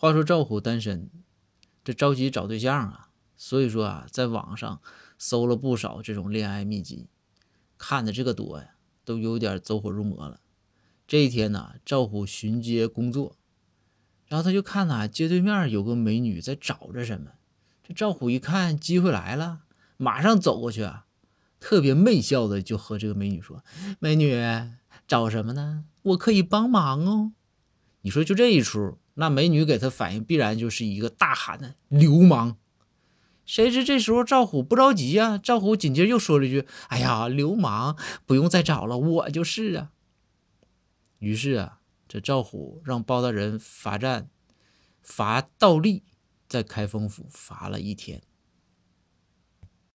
话说赵虎单身，这着急找对象啊，所以说啊，在网上搜了不少这种恋爱秘籍，看的这个多呀，都有点走火入魔了。这一天呢，赵虎巡街工作，然后他就看呐，街对面有个美女在找着什么。这赵虎一看机会来了，马上走过去啊，特别媚笑的就和这个美女说：“美女找什么呢？我可以帮忙哦。”你说就这一出，那美女给他反应必然就是一个大喊的流氓。谁知这时候赵虎不着急呀，赵虎紧接着又说了一句：“哎呀，流氓不用再找了，我就是啊。”于是啊，这赵虎让包大人罚站，罚倒立，在开封府罚了一天。